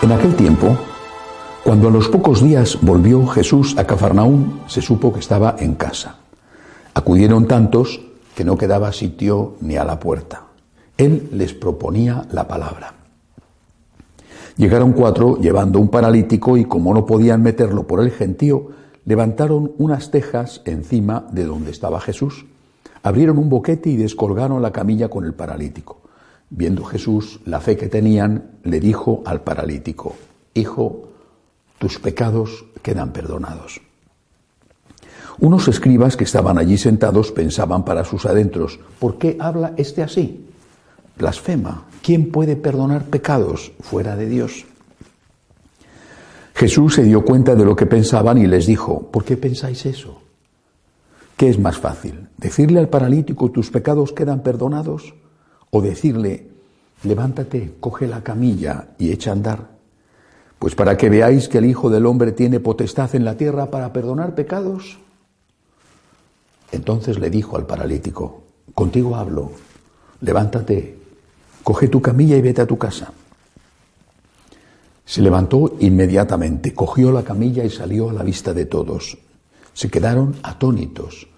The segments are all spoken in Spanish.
En aquel tiempo, cuando a los pocos días volvió Jesús a Cafarnaún, se supo que estaba en casa. Acudieron tantos que no quedaba sitio ni a la puerta. Él les proponía la palabra. Llegaron cuatro llevando un paralítico y como no podían meterlo por el gentío, levantaron unas tejas encima de donde estaba Jesús. Abrieron un boquete y descolgaron la camilla con el paralítico. Viendo Jesús la fe que tenían, le dijo al paralítico, Hijo, tus pecados quedan perdonados. Unos escribas que estaban allí sentados pensaban para sus adentros, ¿por qué habla este así? Blasfema. ¿Quién puede perdonar pecados fuera de Dios? Jesús se dio cuenta de lo que pensaban y les dijo, ¿por qué pensáis eso? ¿Qué es más fácil? ¿Decirle al paralítico tus pecados quedan perdonados? ¿O decirle, levántate, coge la camilla y echa a andar? Pues para que veáis que el Hijo del Hombre tiene potestad en la tierra para perdonar pecados. Entonces le dijo al paralítico, contigo hablo, levántate, coge tu camilla y vete a tu casa. Se levantó inmediatamente, cogió la camilla y salió a la vista de todos. Se quedaron atónitos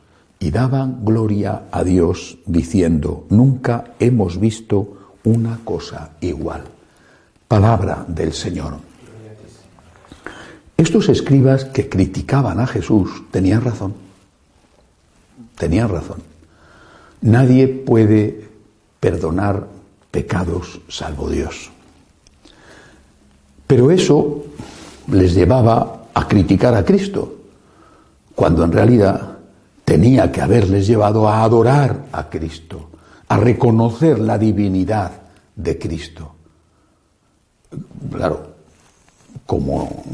y daban gloria a Dios diciendo, nunca hemos visto una cosa igual. Palabra del Señor. Estos escribas que criticaban a Jesús tenían razón. Tenían razón. Nadie puede perdonar pecados salvo Dios. Pero eso les llevaba a criticar a Cristo, cuando en realidad tenía que haberles llevado a adorar a Cristo, a reconocer la divinidad de Cristo. Claro, como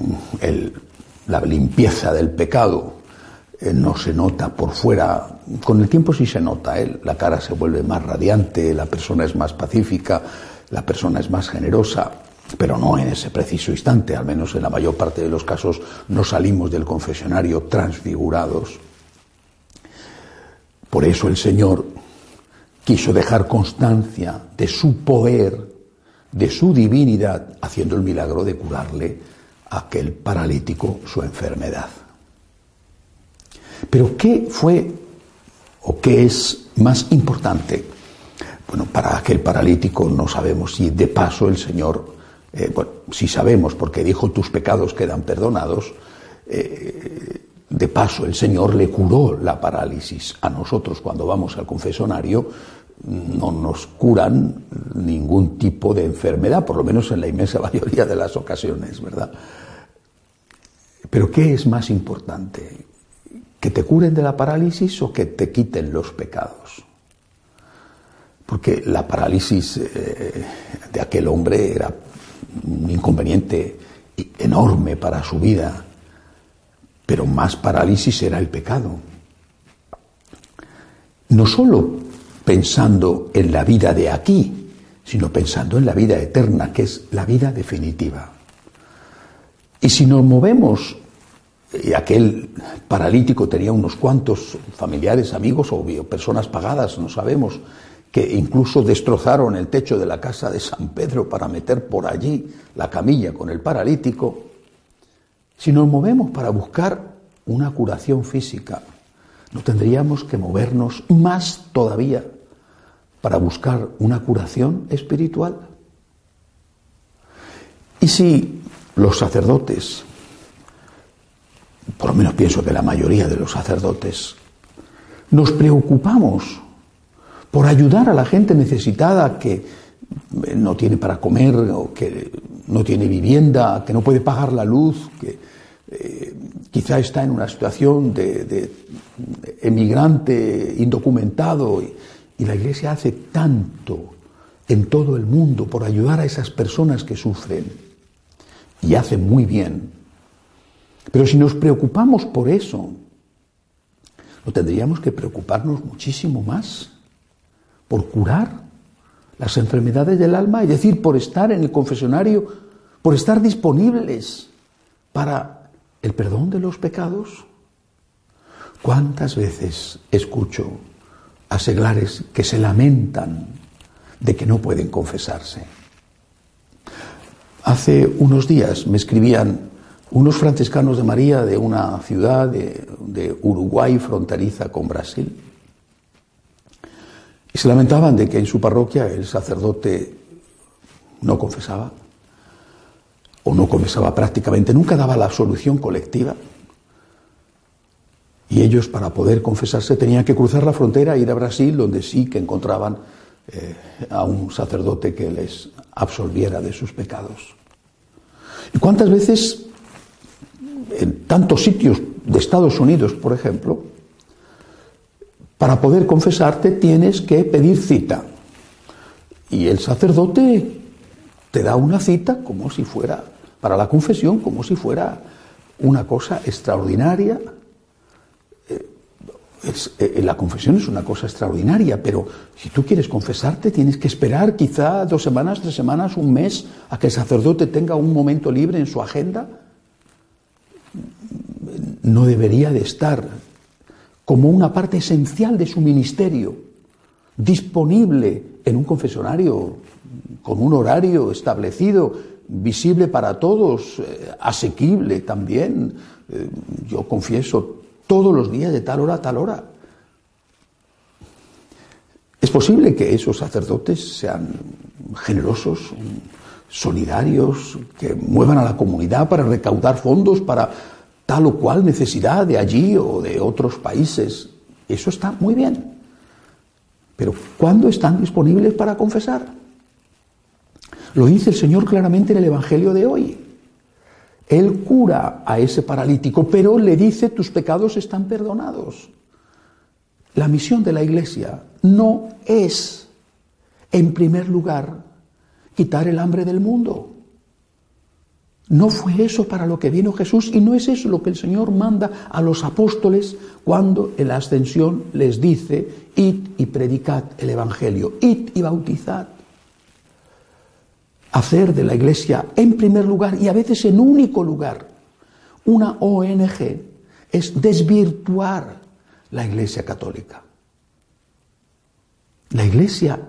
la limpieza del pecado eh, no se nota por fuera, con el tiempo sí se nota, ¿eh? la cara se vuelve más radiante, la persona es más pacífica, la persona es más generosa, pero no en ese preciso instante, al menos en la mayor parte de los casos no salimos del confesionario transfigurados. Por eso el Señor quiso dejar constancia de su poder, de su divinidad, haciendo el milagro de curarle a aquel paralítico su enfermedad. Pero ¿qué fue o qué es más importante? Bueno, para aquel paralítico no sabemos si de paso el Señor eh, bueno, si sabemos, porque dijo tus pecados quedan perdonados, eh, de paso el Señor le curó la parálisis. A nosotros cuando vamos al confesonario no nos curan ningún tipo de enfermedad, por lo menos en la inmensa mayoría de las ocasiones, ¿verdad? Pero ¿qué es más importante? ¿Que te curen de la parálisis o que te quiten los pecados? Porque la parálisis eh, de aquel hombre era un inconveniente enorme para su vida, pero más parálisis era el pecado. No solo pensando en la vida de aquí, sino pensando en la vida eterna, que es la vida definitiva. Y si nos movemos, y aquel paralítico tenía unos cuantos familiares, amigos o personas pagadas, no sabemos, que incluso destrozaron el techo de la casa de San Pedro para meter por allí la camilla con el paralítico, si nos movemos para buscar una curación física, no tendríamos que movernos más todavía para buscar una curación espiritual. Y si los sacerdotes, por lo menos pienso que la mayoría de los sacerdotes, nos preocupamos por ayudar a la gente necesitada que no tiene para comer o que no tiene vivienda, que no puede pagar la luz, que eh, quizá está en una situación de, emigrante indocumentado y, y la Iglesia hace tanto en todo el mundo por ayudar a esas personas que sufren y hace muy bien. Pero si nos preocupamos por eso, no tendríamos que preocuparnos muchísimo más por curar las enfermedades del alma, es decir, por estar en el confesionario, por estar disponibles para el perdón de los pecados. ¿Cuántas veces escucho a seglares que se lamentan de que no pueden confesarse? Hace unos días me escribían unos franciscanos de María de una ciudad de, de Uruguay fronteriza con Brasil y se lamentaban de que en su parroquia el sacerdote no confesaba, o no confesaba prácticamente, nunca daba la solución colectiva. Y ellos, para poder confesarse, tenían que cruzar la frontera e ir a Brasil, donde sí que encontraban eh, a un sacerdote que les absolviera de sus pecados. ¿Y cuántas veces, en tantos sitios de Estados Unidos, por ejemplo, para poder confesarte tienes que pedir cita. Y el sacerdote te da una cita como si fuera, para la confesión, como si fuera una cosa extraordinaria. Eh, eh, la confesión es una cosa extraordinaria, pero si tú quieres confesarte tienes que esperar quizá dos semanas, tres semanas, un mes a que el sacerdote tenga un momento libre en su agenda. No debería de estar como una parte esencial de su ministerio, disponible en un confesionario con un horario establecido, visible para todos, eh, asequible también. Eh, yo confieso todos los días de tal hora a tal hora. Es posible que esos sacerdotes sean generosos, solidarios, que muevan a la comunidad para recaudar fondos, para tal o cual necesidad de allí o de otros países. Eso está muy bien. Pero ¿cuándo están disponibles para confesar? Lo dice el Señor claramente en el Evangelio de hoy. Él cura a ese paralítico, pero le dice tus pecados están perdonados. La misión de la Iglesia no es, en primer lugar, quitar el hambre del mundo. No fue eso para lo que vino Jesús y no es eso lo que el Señor manda a los apóstoles cuando en la ascensión les dice, id y predicad el Evangelio, id y bautizad. Hacer de la iglesia en primer lugar y a veces en único lugar una ONG es desvirtuar la iglesia católica. La iglesia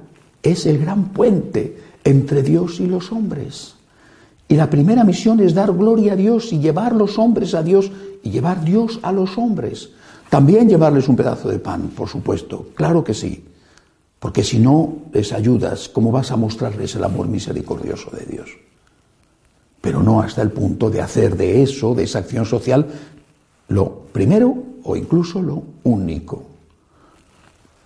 es el gran puente entre Dios y los hombres. Y la primera misión es dar gloria a Dios y llevar los hombres a Dios y llevar Dios a los hombres. También llevarles un pedazo de pan, por supuesto, claro que sí. Porque si no les ayudas, ¿cómo vas a mostrarles el amor misericordioso de Dios? Pero no hasta el punto de hacer de eso, de esa acción social, lo primero o incluso lo único.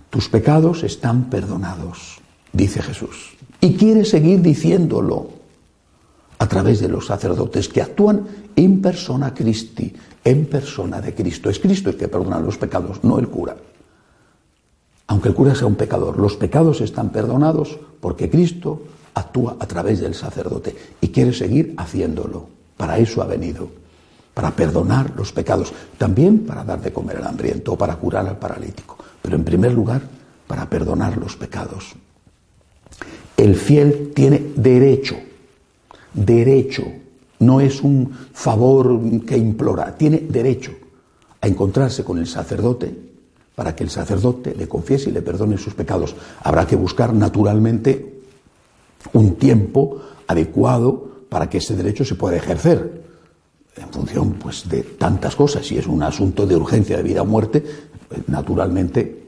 Tus pecados están perdonados, dice Jesús. Y quiere seguir diciéndolo a través de los sacerdotes que actúan en persona Christi, en persona de Cristo. Es Cristo el que perdona los pecados, no el cura. Aunque el cura sea un pecador, los pecados están perdonados porque Cristo actúa a través del sacerdote y quiere seguir haciéndolo. Para eso ha venido, para perdonar los pecados, también para dar de comer al hambriento o para curar al paralítico, pero en primer lugar para perdonar los pecados. El fiel tiene derecho derecho, no es un favor que implora, tiene derecho a encontrarse con el sacerdote para que el sacerdote le confiese y le perdone sus pecados. Habrá que buscar naturalmente un tiempo adecuado para que ese derecho se pueda ejercer en función pues de tantas cosas. Si es un asunto de urgencia de vida o muerte naturalmente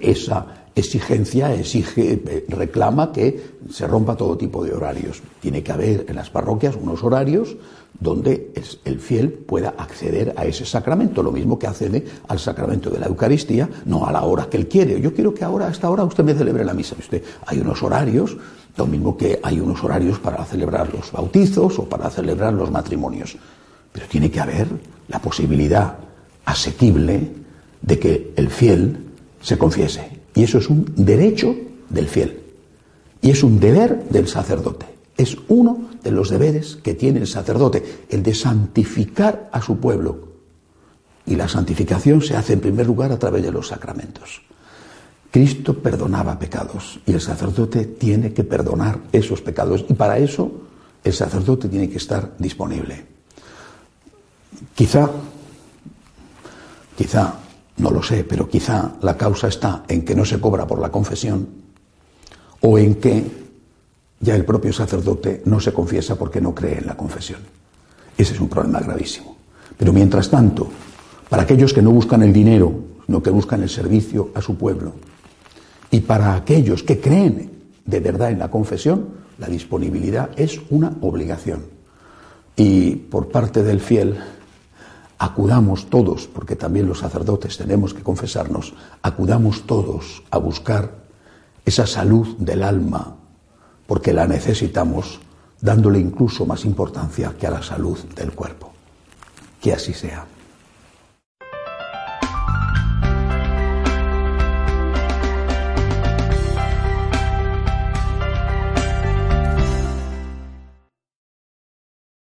esa exigencia exige, eh, reclama que se rompa todo tipo de horarios. Tiene que haber en las parroquias unos horarios donde el fiel pueda acceder a ese sacramento, lo mismo que accede al sacramento de la Eucaristía, no a la hora que él quiere. Yo quiero que ahora, a esta hora, usted me celebre la misa. Usted, hay unos horarios, lo mismo que hay unos horarios para celebrar los bautizos o para celebrar los matrimonios. Pero tiene que haber la posibilidad asequible de que el fiel se confiese. Y eso es un derecho del fiel. Y es un deber del sacerdote. Es uno de los deberes que tiene el sacerdote, el de santificar a su pueblo. Y la santificación se hace en primer lugar a través de los sacramentos. Cristo perdonaba pecados y el sacerdote tiene que perdonar esos pecados. Y para eso el sacerdote tiene que estar disponible. Quizá, quizá no lo sé, pero quizá la causa está en que no se cobra por la confesión o en que ya el propio sacerdote no se confiesa porque no cree en la confesión. Ese es un problema gravísimo. Pero mientras tanto, para aquellos que no buscan el dinero, sino que buscan el servicio a su pueblo, y para aquellos que creen de verdad en la confesión, la disponibilidad es una obligación. Y por parte del fiel, acudamos todos, porque también los sacerdotes tenemos que confesarnos, acudamos todos a buscar esa salud del alma, porque la necesitamos, dándole incluso más importancia que a la salud del cuerpo. Que así sea.